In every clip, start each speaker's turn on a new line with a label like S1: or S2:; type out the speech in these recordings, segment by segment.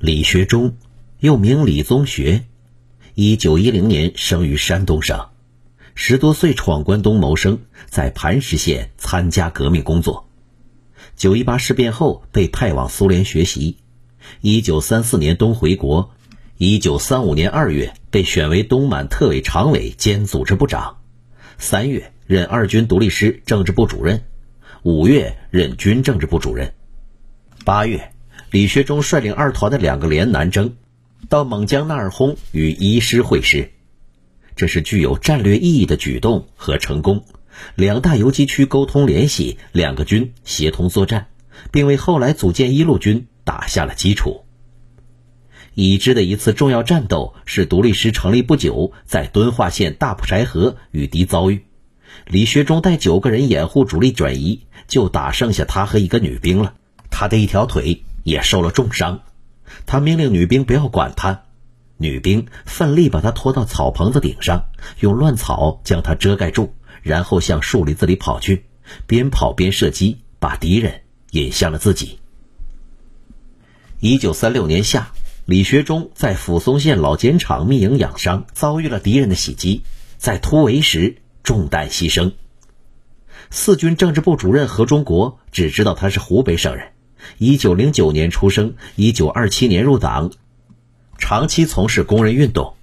S1: 李学忠，又名李宗学，一九一零年生于山东省，十多岁闯关东谋生，在磐石县参加革命工作。九一八事变后被派往苏联学习，一九三四年冬回国，一九三五年二月被选为东满特委常委兼组织部长，三月任二军独立师政治部主任，五月任军政治部主任，八月。李学忠率领二团的两个连南征，到蒙江纳尔轰与一师会师，这是具有战略意义的举动和成功。两大游击区沟通联系，两个军协同作战，并为后来组建一路军打下了基础。已知的一次重要战斗是独立师成立不久，在敦化县大埔柴河与敌遭遇，李学忠带九个人掩护主力转移，就打剩下他和一个女兵了，他的一条腿。也受了重伤，他命令女兵不要管他，女兵奋力把他拖到草棚子顶上，用乱草将他遮盖住，然后向树林子里跑去，边跑边射击，把敌人引向了自己。一九三六年夏，李学忠在抚松县老碱厂密营养伤，遭遇了敌人的袭击，在突围时中弹牺牲。四军政治部主任何忠国只知道他是湖北省人。一九零九年出生，一九二七年入党，长期从事工人运动，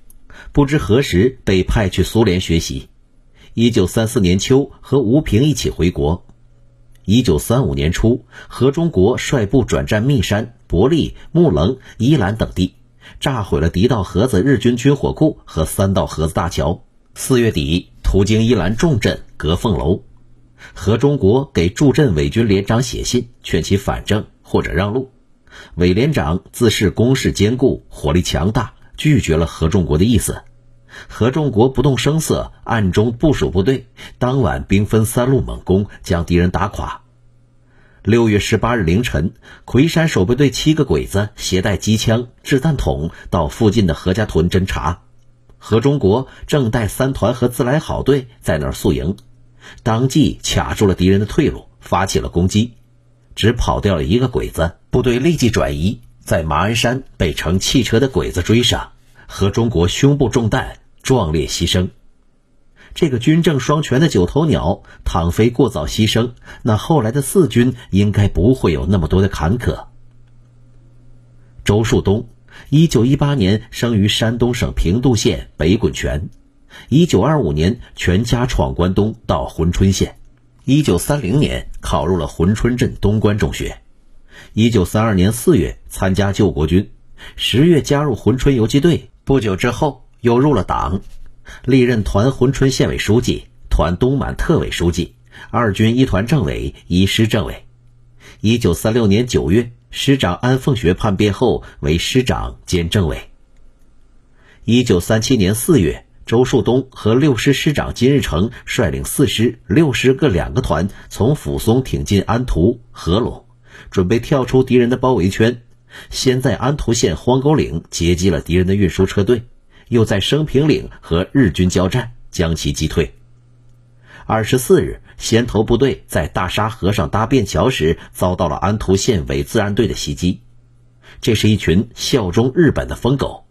S1: 不知何时被派去苏联学习。一九三四年秋，和吴平一起回国。一九三五年初，何中国率部转战密山、伯利、木棱、宜兰等地，炸毁了敌道河子日军军火库和三道河子大桥。四月底，途经宜兰重镇隔凤楼。何中国给驻镇伪军连长写信，劝其反正或者让路。伪连长自恃攻势坚固、火力强大，拒绝了何仲国的意思。何仲国不动声色，暗中部署部队，当晚兵分三路猛攻，将敌人打垮。六月十八日凌晨，魁山守备队七个鬼子携带机枪、掷弹筒到附近的何家屯侦察。何中国正带三团和自来好队在那儿宿营。当即卡住了敌人的退路，发起了攻击，只跑掉了一个鬼子，部队立即转移，在马鞍山被乘汽车的鬼子追上，何中国胸部中弹，壮烈牺牲。这个军政双全的九头鸟，倘非过早牺牲，那后来的四军应该不会有那么多的坎坷。周树东，一九一八年生于山东省平度县北滚泉。一九二五年，全家闯关东到珲春县。一九三零年，考入了珲春镇东关中学。一九三二年四月，参加救国军。十月加入珲春游击队。不久之后，又入了党，历任团珲春县委书记、团东满特委书记、二军一团政委、一师政委。一九三六年九月，师长安凤学叛变后，为师长兼政委。一九三七年四月。周树东和六师师长金日成率领四师、六师各两个团，从抚松挺进安图、合拢，准备跳出敌人的包围圈。先在安图县荒沟岭截击了敌人的运输车队，又在升平岭和日军交战，将其击退。二十四日，先头部队在大沙河上搭便桥时，遭到了安图县伪自然队的袭击。这是一群效忠日本的疯狗。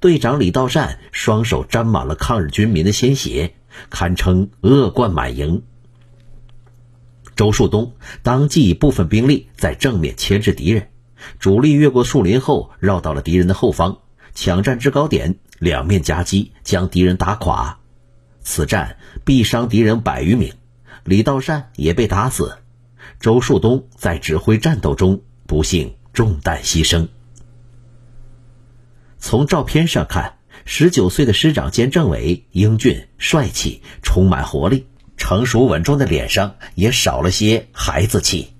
S1: 队长李道善双手沾满了抗日军民的鲜血，堪称恶贯满盈。周树东当即以部分兵力在正面牵制敌人，主力越过树林后绕到了敌人的后方，抢占制高点，两面夹击，将敌人打垮。此战毙伤敌人百余名，李道善也被打死。周树东在指挥战斗中不幸中弹牺牲。从照片上看，十九岁的师长兼政委英俊帅气，充满活力，成熟稳重的脸上也少了些孩子气。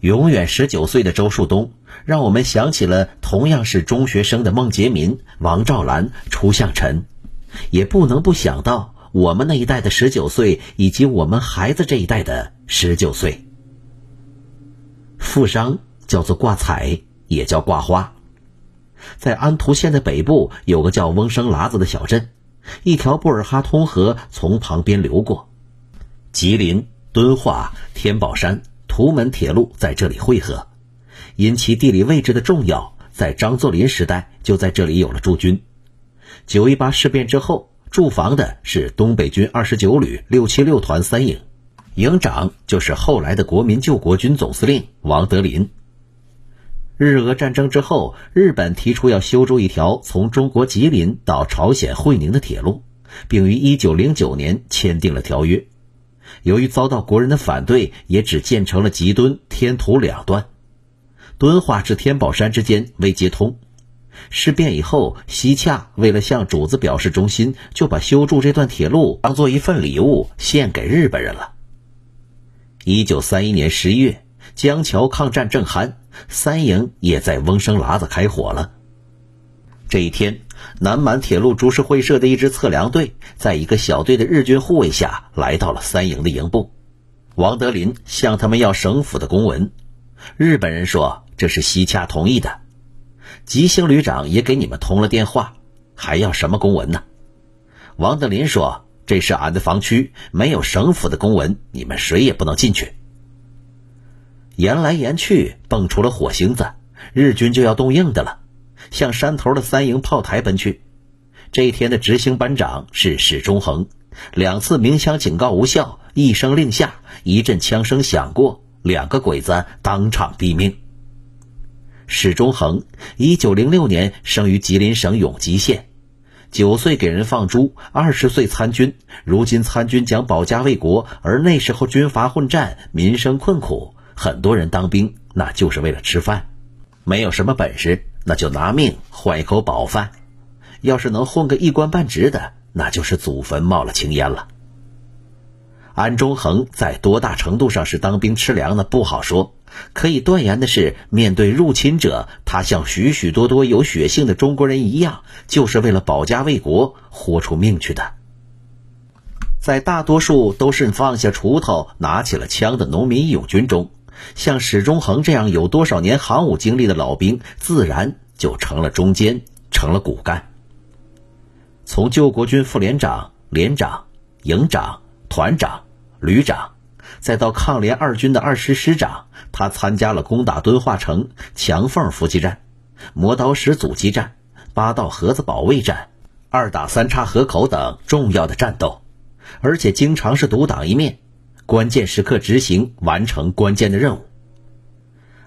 S1: 永远十九岁的周树东，让我们想起了同样是中学生的孟杰民、王兆兰、初向晨，也不能不想到我们那一代的十九岁，以及我们孩子这一代的十九岁。富商叫做挂彩，也叫挂花。在安图县的北部有个叫翁生喇子的小镇，一条布尔哈通河从旁边流过，吉林、敦化、天宝山、图门铁路在这里汇合。因其地理位置的重要，在张作霖时代就在这里有了驻军。九一八事变之后，驻防的是东北军二十九旅六七六团三营，营长就是后来的国民救国军总司令王德林。日俄战争之后，日本提出要修筑一条从中国吉林到朝鲜会宁的铁路，并于一九零九年签订了条约。由于遭到国人的反对，也只建成了吉敦天图两段，敦化至天宝山之间未接通。事变以后，西洽为了向主子表示忠心，就把修筑这段铁路当做一份礼物献给日本人了。一九三一年十一月，江桥抗战正酣，三营也在翁生喇子开火了。这一天，南满铁路株式会社的一支测量队，在一个小队的日军护卫下来到了三营的营部。王德林向他们要省府的公文，日本人说这是西洽同意的。吉星旅长也给你们通了电话，还要什么公文呢？王德林说：“这是俺的防区，没有省府的公文，你们谁也不能进去。”言来言去，蹦出了火星子，日军就要动硬的了，向山头的三营炮台奔去。这一天的执行班长是史忠恒，两次鸣枪警告无效，一声令下，一阵枪声响过，两个鬼子当场毙命。史忠恒，一九零六年生于吉林省永吉县，九岁给人放猪，二十岁参军。如今参军讲保家卫国，而那时候军阀混战，民生困苦，很多人当兵那就是为了吃饭，没有什么本事，那就拿命换一口饱饭。要是能混个一官半职的，那就是祖坟冒了青烟了。安中恒在多大程度上是当兵吃粮呢？不好说。可以断言的是，面对入侵者，他像许许多多有血性的中国人一样，就是为了保家卫国豁出命去的。在大多数都是放下锄头、拿起了枪的农民义勇军中，像史忠恒这样有多少年行伍经历的老兵，自然就成了中坚，成了骨干。从救国军副连长、连长、营长、团长、旅长。再到抗联二军的二师师长，他参加了攻打敦化城、墙缝伏击战、磨刀石阻击战、八道河子保卫战、二打三岔河口等重要的战斗，而且经常是独当一面，关键时刻执行完成关键的任务。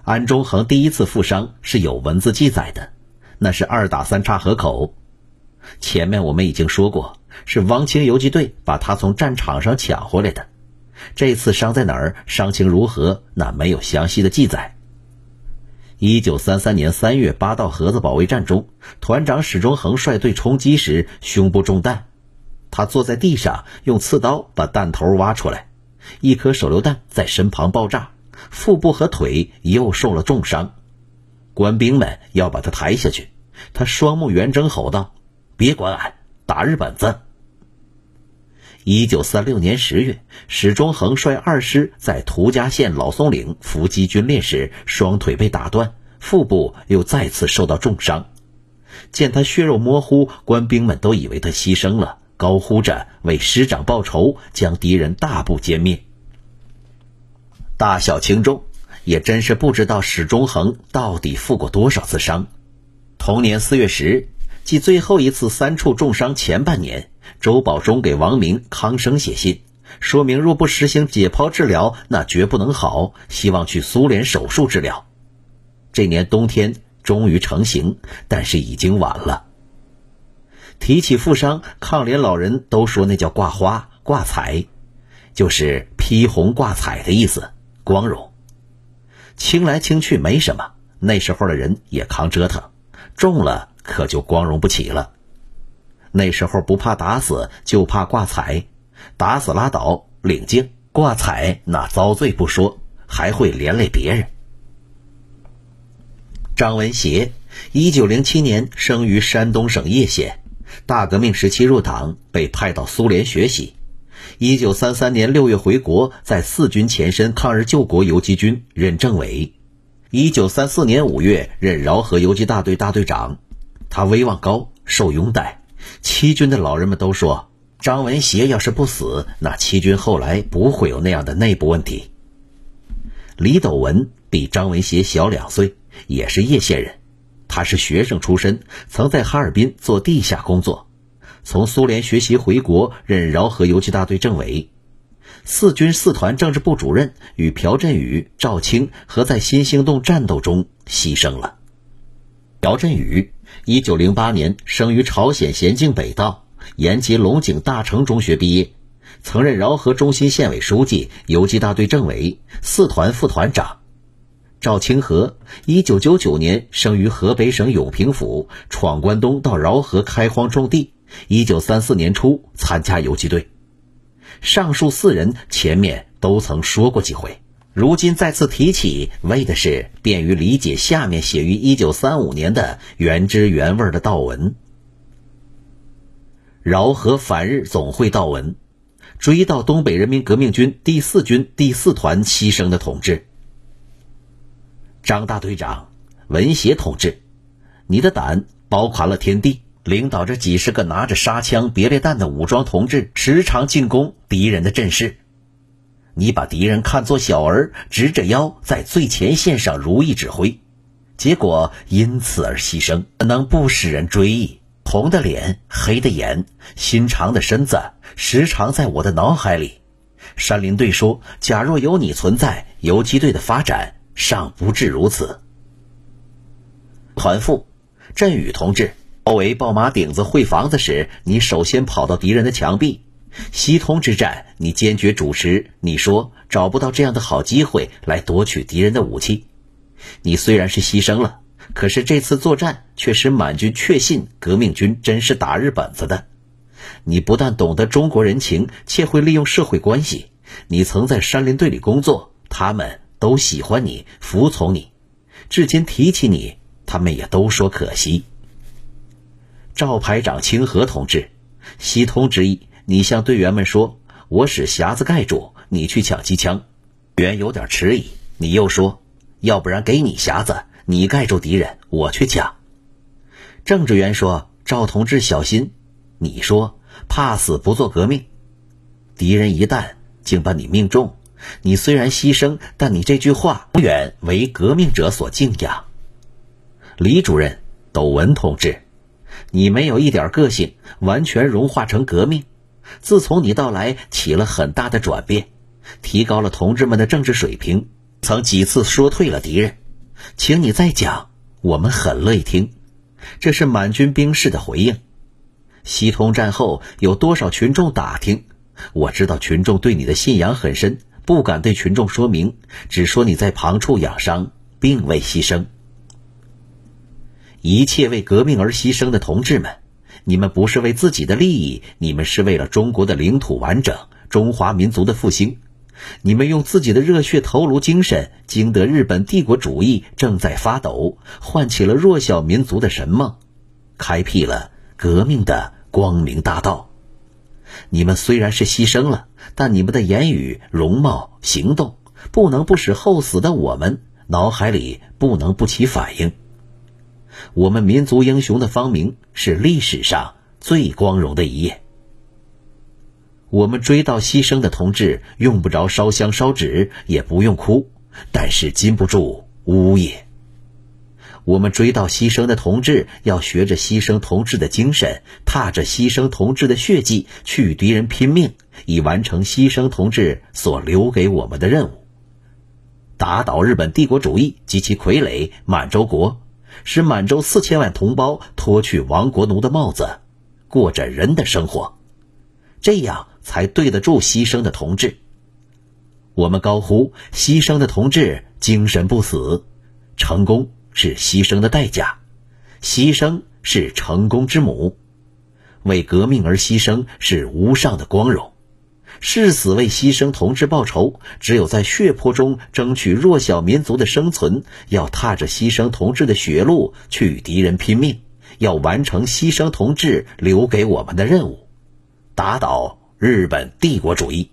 S1: 安中恒第一次负伤是有文字记载的，那是二打三岔河口。前面我们已经说过，是汪清游击队把他从战场上抢回来的。这次伤在哪儿？伤情如何？那没有详细的记载。一九三三年三月，八道河子保卫战中，团长史中恒率队冲击时，胸部中弹，他坐在地上，用刺刀把弹头挖出来，一颗手榴弹在身旁爆炸，腹部和腿又受了重伤。官兵们要把他抬下去，他双目圆睁，吼道：“别管俺，打日本子！”一九三六年十月，史中恒率二师在涂家县老松岭伏击军烈时，双腿被打断，腹部又再次受到重伤。见他血肉模糊，官兵们都以为他牺牲了，高呼着为师长报仇，将敌人大部歼灭。大小轻重，也真是不知道史忠恒到底负过多少次伤。同年四月十日，即最后一次三处重伤前半年。周保中给王明、康生写信，说明若不实行解剖治疗，那绝不能好。希望去苏联手术治疗。这年冬天终于成型，但是已经晚了。提起富商，抗联老人都说那叫挂花、挂彩，就是披红挂彩的意思，光荣。轻来轻去没什么，那时候的人也扛折腾，重了可就光荣不起了。那时候不怕打死，就怕挂彩。打死拉倒，领净；挂彩那遭罪不说，还会连累别人。张文协，一九零七年生于山东省叶县，大革命时期入党，被派到苏联学习。一九三三年六月回国，在四军前身抗日救国游击军任政委。一九三四年五月任饶河游击大队大队长。他威望高，受拥戴。七军的老人们都说，张文协要是不死，那七军后来不会有那样的内部问题。李斗文比张文协小两岁，也是叶县人，他是学生出身，曾在哈尔滨做地下工作，从苏联学习回国，任饶河游击大队政委。四军四团政治部主任与朴振宇、赵青和在新兴洞战斗中牺牲了。朴振宇，一九零八年生于朝鲜咸镜北道，延吉龙井大成中学毕业，曾任饶河中心县委书记、游击大队政委、四团副团长。赵清河，一九九九年生于河北省永平府，闯关东到饶河开荒种地，一九三四年初参加游击队。上述四人前面都曾说过几回，如今再次提起，为的是便于理解下面写于一九三五年的原汁原味的悼文。饶河反日总会悼文，追悼东北人民革命军第四军第四团牺牲的同志。张大队长，文协同志，你的胆包含了天地。领导着几十个拿着沙枪、别列弹的武装同志，时常进攻敌人的阵势。你把敌人看作小儿，直着腰在最前线上如意指挥，结果因此而牺牲，能不使人追忆？红的脸，黑的眼，心长的身子，时常在我的脑海里。山林队说：“假若有你存在，游击队的发展尚不至如此。”团副，振宇同志。包围爆马顶子会房子时，你首先跑到敌人的墙壁。西通之战，你坚决主持。你说找不到这样的好机会来夺取敌人的武器。你虽然是牺牲了，可是这次作战却使满军确信革命军真是打日本子的。你不但懂得中国人情，且会利用社会关系。你曾在山林队里工作，他们都喜欢你，服从你。至今提起你，他们也都说可惜。赵排长清河同志，西通之意，你向队员们说：“我使匣子盖住，你去抢机枪。”员有点迟疑，你又说：“要不然给你匣子，你盖住敌人，我去抢。”政治员说：“赵同志小心。”你说：“怕死不做革命。”敌人一旦竟把你命中，你虽然牺牲，但你这句话永远为革命者所敬仰。李主任，斗文同志。你没有一点个性，完全融化成革命。自从你到来，起了很大的转变，提高了同志们的政治水平，曾几次说退了敌人。请你再讲，我们很乐意听。这是满军兵士的回应。西通战后有多少群众打听？我知道群众对你的信仰很深，不敢对群众说明，只说你在旁处养伤，并未牺牲。一切为革命而牺牲的同志们，你们不是为自己的利益，你们是为了中国的领土完整、中华民族的复兴。你们用自己的热血头颅精神，经得日本帝国主义正在发抖，唤起了弱小民族的神梦，开辟了革命的光明大道。你们虽然是牺牲了，但你们的言语、容貌、行动，不能不使后死的我们脑海里不能不起反应。我们民族英雄的芳名是历史上最光荣的一页。我们追悼牺牲的同志，用不着烧香烧纸，也不用哭，但是禁不住呜咽。我们追悼牺牲的同志，要学着牺牲同志的精神，踏着牺牲同志的血迹，去与敌人拼命，以完成牺牲同志所留给我们的任务，打倒日本帝国主义及其傀儡满洲国。使满洲四千万同胞脱去亡国奴的帽子，过着人的生活，这样才对得住牺牲的同志。我们高呼：牺牲的同志精神不死，成功是牺牲的代价，牺牲是成功之母，为革命而牺牲是无上的光荣。誓死为牺牲同志报仇，只有在血泊中争取弱小民族的生存，要踏着牺牲同志的血路去与敌人拼命，要完成牺牲同志留给我们的任务，打倒日本帝国主义。